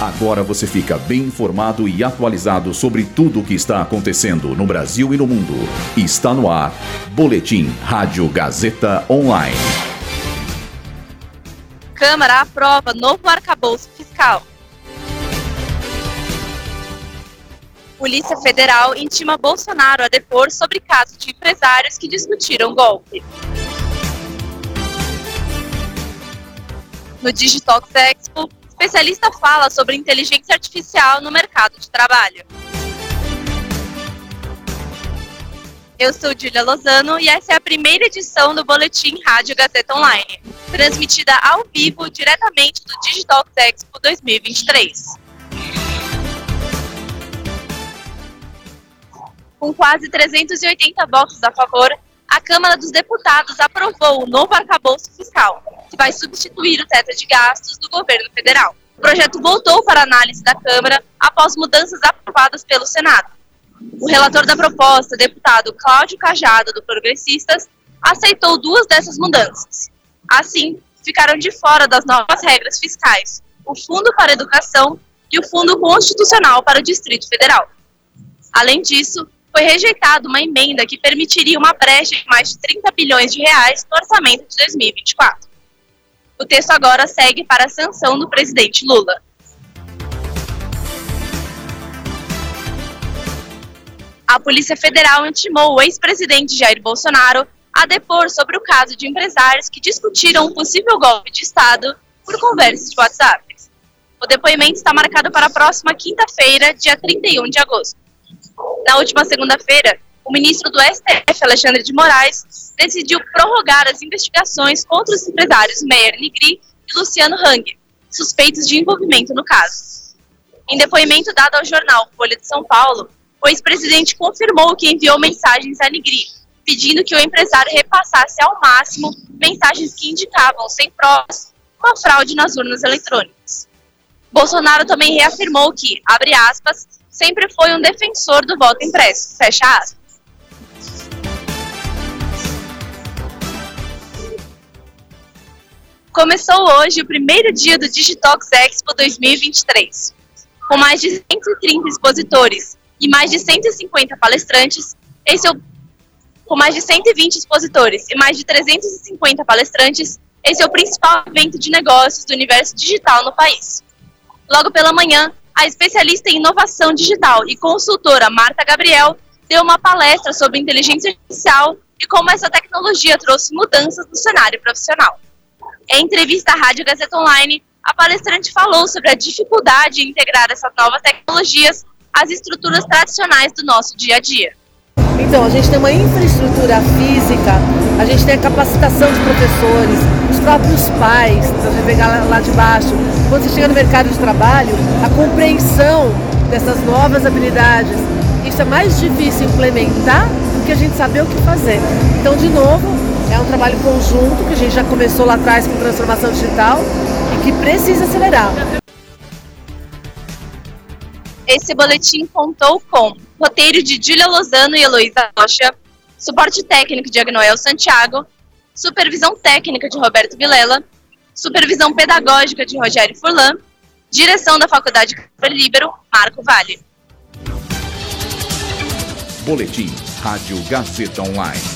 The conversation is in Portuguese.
Agora você fica bem informado e atualizado sobre tudo o que está acontecendo no Brasil e no mundo. Está no ar. Boletim Rádio Gazeta Online. Câmara aprova novo arcabouço fiscal. Polícia Federal intima Bolsonaro a depor sobre caso de empresários que discutiram golpe. No Digitox Expo, especialista fala sobre inteligência artificial no mercado de trabalho. Eu sou Julia Lozano e essa é a primeira edição do Boletim Rádio Gazeta Online, transmitida ao vivo diretamente do Digitalx Expo 2023. Com quase 380 votos a favor, a Câmara dos Deputados aprovou o novo arcabouço fiscal, que vai substituir o teto de gastos do governo federal. O projeto voltou para análise da Câmara após mudanças aprovadas pelo Senado. O relator da proposta, deputado Cláudio Cajado, do Progressistas, aceitou duas dessas mudanças. Assim, ficaram de fora das novas regras fiscais o Fundo para a Educação e o Fundo Constitucional para o Distrito Federal. Além disso, foi rejeitada uma emenda que permitiria uma brecha de mais de 30 bilhões de reais no orçamento de 2024. O texto agora segue para a sanção do presidente Lula. A Polícia Federal intimou o ex-presidente Jair Bolsonaro a depor sobre o caso de empresários que discutiram um possível golpe de Estado por conversas de WhatsApp. O depoimento está marcado para a próxima quinta-feira, dia 31 de agosto. Na última segunda-feira, o ministro do STF, Alexandre de Moraes, decidiu prorrogar as investigações contra os empresários Meyer Nigri e Luciano Hang, suspeitos de envolvimento no caso. Em depoimento dado ao jornal Folha de São Paulo, o ex-presidente confirmou que enviou mensagens a Nigri, pedindo que o empresário repassasse ao máximo mensagens que indicavam, sem provas, uma fraude nas urnas eletrônicas. Bolsonaro também reafirmou que, abre aspas, sempre foi um defensor do voto impresso, fecha aspas. Começou hoje o primeiro dia do Digitox Expo 2023. Com mais de 130 expositores e mais de 150 palestrantes, esse é o com mais de 120 expositores e mais de 350 palestrantes, esse é o principal evento de negócios do universo digital no país. Logo pela manhã, a especialista em inovação digital e consultora Marta Gabriel deu uma palestra sobre inteligência artificial e como essa tecnologia trouxe mudanças no cenário profissional. Em entrevista à Rádio Gazeta Online, a palestrante falou sobre a dificuldade em integrar essas novas tecnologias às estruturas tradicionais do nosso dia a dia. Então, a gente tem uma infraestrutura física, a gente tem a capacitação de professores, os próprios pais, se você pegar lá, lá de baixo, quando você chega no mercado de trabalho, a compreensão dessas novas habilidades, isso é mais difícil implementar do que a gente saber o que fazer. Então, de novo, é um trabalho conjunto que a gente já começou lá atrás com transformação digital e que precisa acelerar. Esse boletim contou com roteiro de Júlia Lozano e Heloísa Rocha, suporte técnico de Agnoel Santiago, supervisão técnica de Roberto Vilela, supervisão pedagógica de Rogério Furlan, direção da Faculdade Líbero, Marco Vale. Boletim Rádio Gazeta Online.